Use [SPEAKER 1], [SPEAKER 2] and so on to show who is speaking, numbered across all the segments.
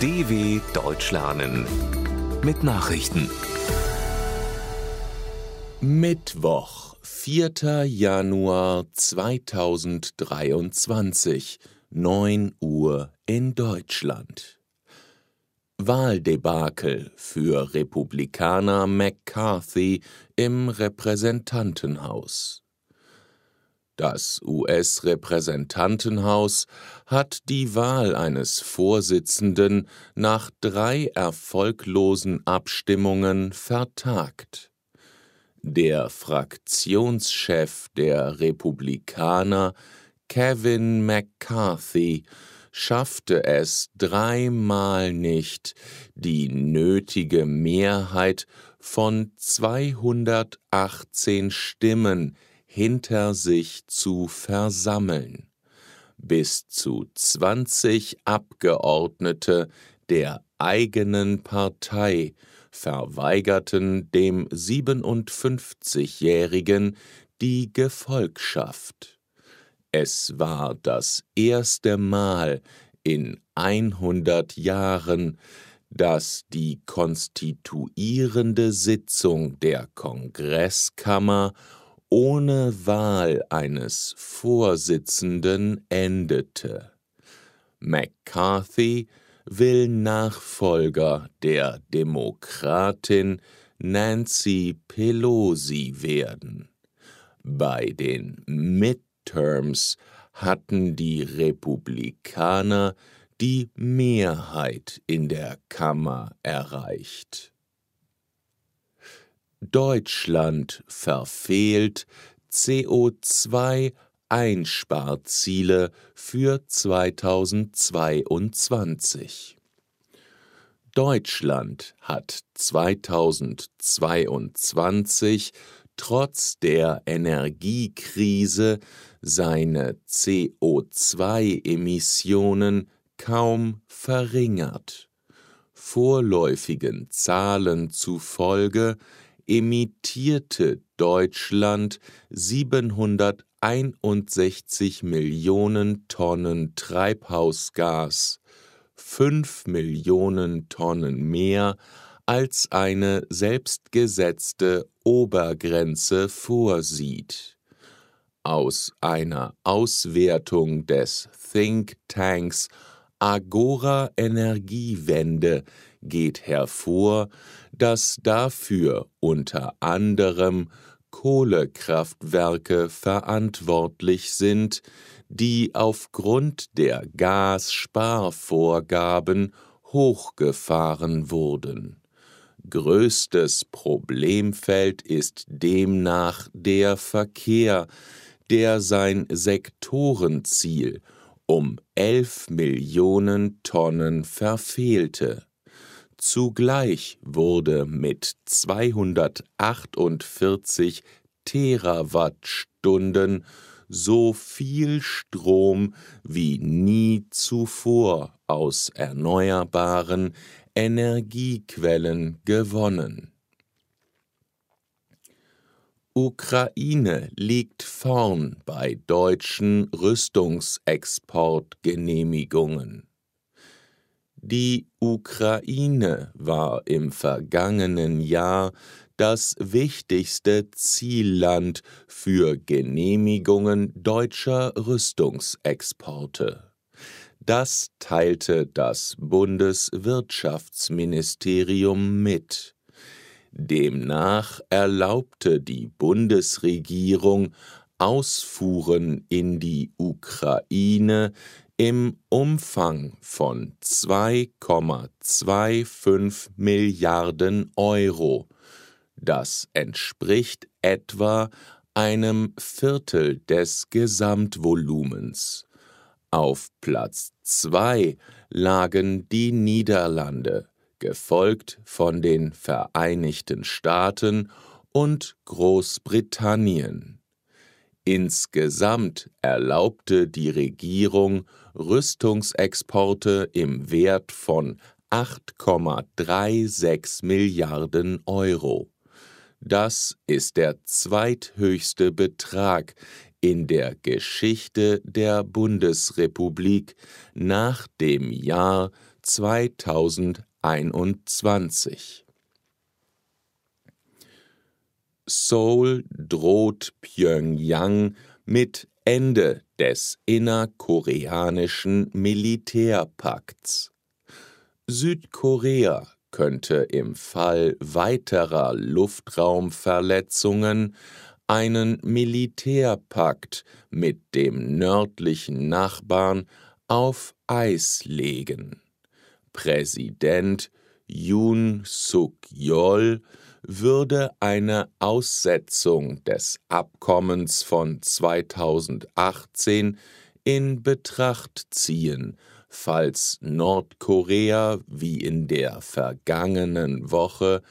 [SPEAKER 1] DW Deutsch lernen mit Nachrichten.
[SPEAKER 2] Mittwoch, 4. Januar 2023, 9 Uhr in Deutschland. Wahldebakel für Republikaner McCarthy im Repräsentantenhaus. Das US-Repräsentantenhaus hat die Wahl eines Vorsitzenden nach drei erfolglosen Abstimmungen vertagt. Der Fraktionschef der Republikaner Kevin McCarthy schaffte es dreimal nicht, die nötige Mehrheit von 218 Stimmen hinter sich zu versammeln. Bis zu 20 Abgeordnete der eigenen Partei verweigerten dem 57-Jährigen die Gefolgschaft. Es war das erste Mal in 100 Jahren, dass die konstituierende Sitzung der Kongresskammer ohne Wahl eines Vorsitzenden endete. McCarthy will Nachfolger der Demokratin Nancy Pelosi werden. Bei den Midterms hatten die Republikaner die Mehrheit in der Kammer erreicht. Deutschland verfehlt CO2-Einsparziele für 2022. Deutschland hat 2022 trotz der Energiekrise seine CO2-Emissionen kaum verringert. Vorläufigen Zahlen zufolge emittierte Deutschland 761 Millionen Tonnen Treibhausgas, 5 Millionen Tonnen mehr als eine selbstgesetzte Obergrenze vorsieht. Aus einer Auswertung des Think Tanks Agora Energiewende geht hervor, dass dafür unter anderem Kohlekraftwerke verantwortlich sind, die aufgrund der Gassparvorgaben hochgefahren wurden. Größtes Problemfeld ist demnach der Verkehr, der sein Sektorenziel um 11 Millionen Tonnen verfehlte. Zugleich wurde mit 248 Terawattstunden so viel Strom wie nie zuvor aus erneuerbaren Energiequellen gewonnen. Ukraine liegt vorn bei deutschen Rüstungsexportgenehmigungen. Die Ukraine war im vergangenen Jahr das wichtigste Zielland für Genehmigungen deutscher Rüstungsexporte. Das teilte das Bundeswirtschaftsministerium mit. Demnach erlaubte die Bundesregierung Ausfuhren in die Ukraine im Umfang von 2,25 Milliarden Euro. Das entspricht etwa einem Viertel des Gesamtvolumens. Auf Platz 2 lagen die Niederlande, gefolgt von den Vereinigten Staaten und Großbritannien. Insgesamt erlaubte die Regierung Rüstungsexporte im Wert von 8,36 Milliarden Euro. Das ist der zweithöchste Betrag in der Geschichte der Bundesrepublik nach dem Jahr 2021. Seoul droht Pyongyang mit Ende des innerkoreanischen Militärpakts. Südkorea könnte im Fall weiterer Luftraumverletzungen einen Militärpakt mit dem nördlichen Nachbarn auf Eis legen. Präsident Yoon Suk-yeol würde eine Aussetzung des Abkommens von 2018 in Betracht ziehen, falls Nordkorea wie in der vergangenen Woche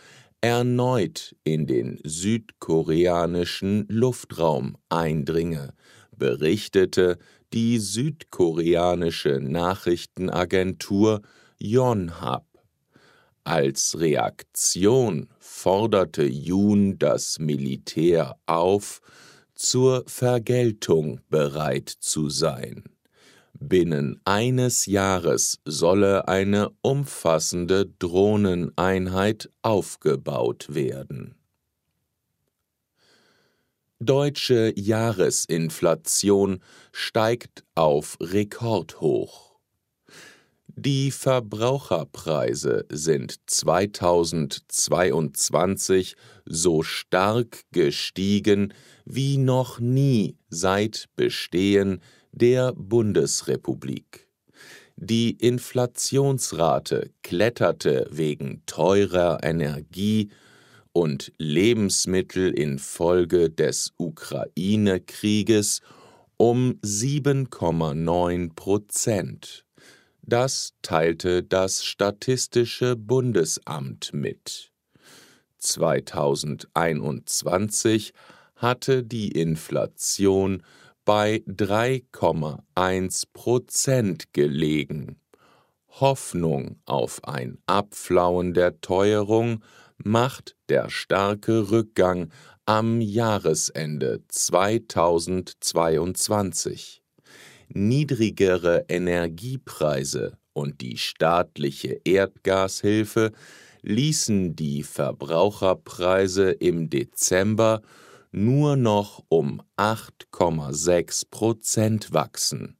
[SPEAKER 2] erneut in den südkoreanischen Luftraum eindringe, berichtete die südkoreanische Nachrichtenagentur Yonhap. Als Reaktion forderte Jun das Militär auf, zur Vergeltung bereit zu sein. Binnen eines Jahres solle eine umfassende Drohneneinheit aufgebaut werden. Deutsche Jahresinflation steigt auf Rekordhoch. Die Verbraucherpreise sind 2022 so stark gestiegen wie noch nie seit Bestehen der Bundesrepublik. Die Inflationsrate kletterte wegen teurer Energie und Lebensmittel infolge des Ukraine-Krieges um 7,9 Prozent. Das teilte das Statistische Bundesamt mit. 2021 hatte die Inflation bei 3,1 Prozent gelegen. Hoffnung auf ein Abflauen der Teuerung macht der starke Rückgang am Jahresende 2022. Niedrigere Energiepreise und die staatliche Erdgashilfe ließen die Verbraucherpreise im Dezember nur noch um 8,6 Prozent wachsen.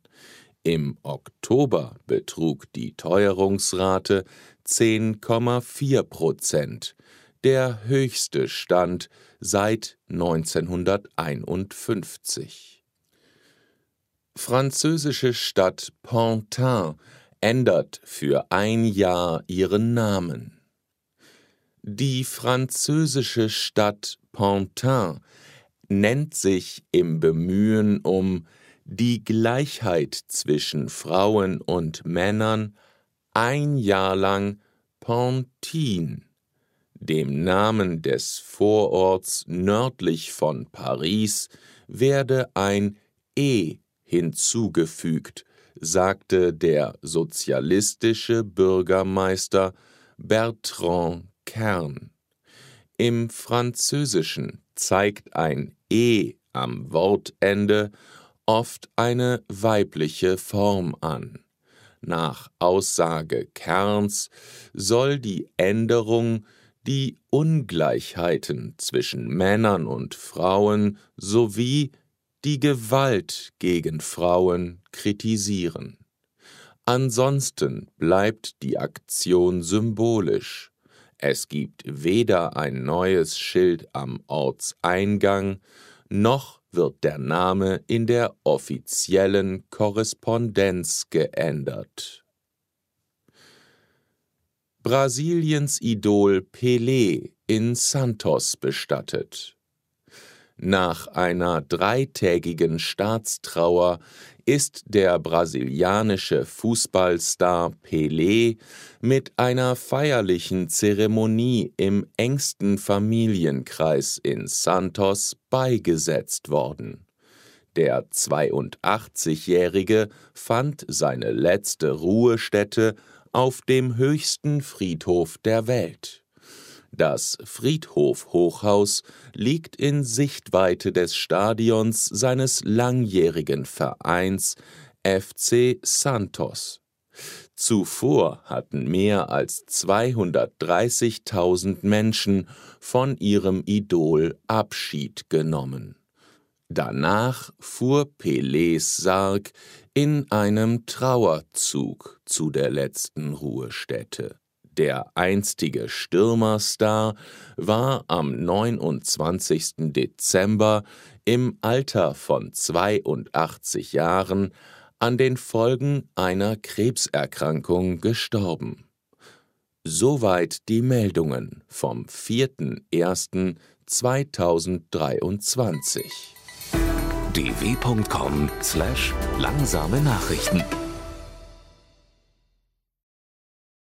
[SPEAKER 2] Im Oktober betrug die Teuerungsrate 10,4 Prozent, der höchste Stand seit 1951. Französische Stadt Pantin ändert für ein Jahr ihren Namen. Die französische Stadt Pantin nennt sich im Bemühen um die Gleichheit zwischen Frauen und Männern ein Jahr lang Pantin, dem Namen des Vororts nördlich von Paris, werde ein E hinzugefügt, sagte der sozialistische Bürgermeister Bertrand Kern. Im Französischen zeigt ein E am Wortende oft eine weibliche Form an. Nach Aussage Kerns soll die Änderung die Ungleichheiten zwischen Männern und Frauen sowie die Gewalt gegen Frauen kritisieren. Ansonsten bleibt die Aktion symbolisch. Es gibt weder ein neues Schild am Ortseingang, noch wird der Name in der offiziellen Korrespondenz geändert. Brasiliens Idol Pelé in Santos bestattet. Nach einer dreitägigen Staatstrauer ist der brasilianische Fußballstar Pelé mit einer feierlichen Zeremonie im engsten Familienkreis in Santos beigesetzt worden. Der 82-Jährige fand seine letzte Ruhestätte auf dem höchsten Friedhof der Welt. Das Friedhof-Hochhaus liegt in Sichtweite des Stadions seines langjährigen Vereins FC Santos. Zuvor hatten mehr als 230.000 Menschen von ihrem Idol Abschied genommen. Danach fuhr Pelés Sarg in einem Trauerzug zu der letzten Ruhestätte. Der einstige Stürmerstar war am 29. Dezember im Alter von 82 Jahren an den Folgen einer Krebserkrankung gestorben. Soweit die Meldungen vom 4.1.2023.
[SPEAKER 1] dw.com/langsame Nachrichten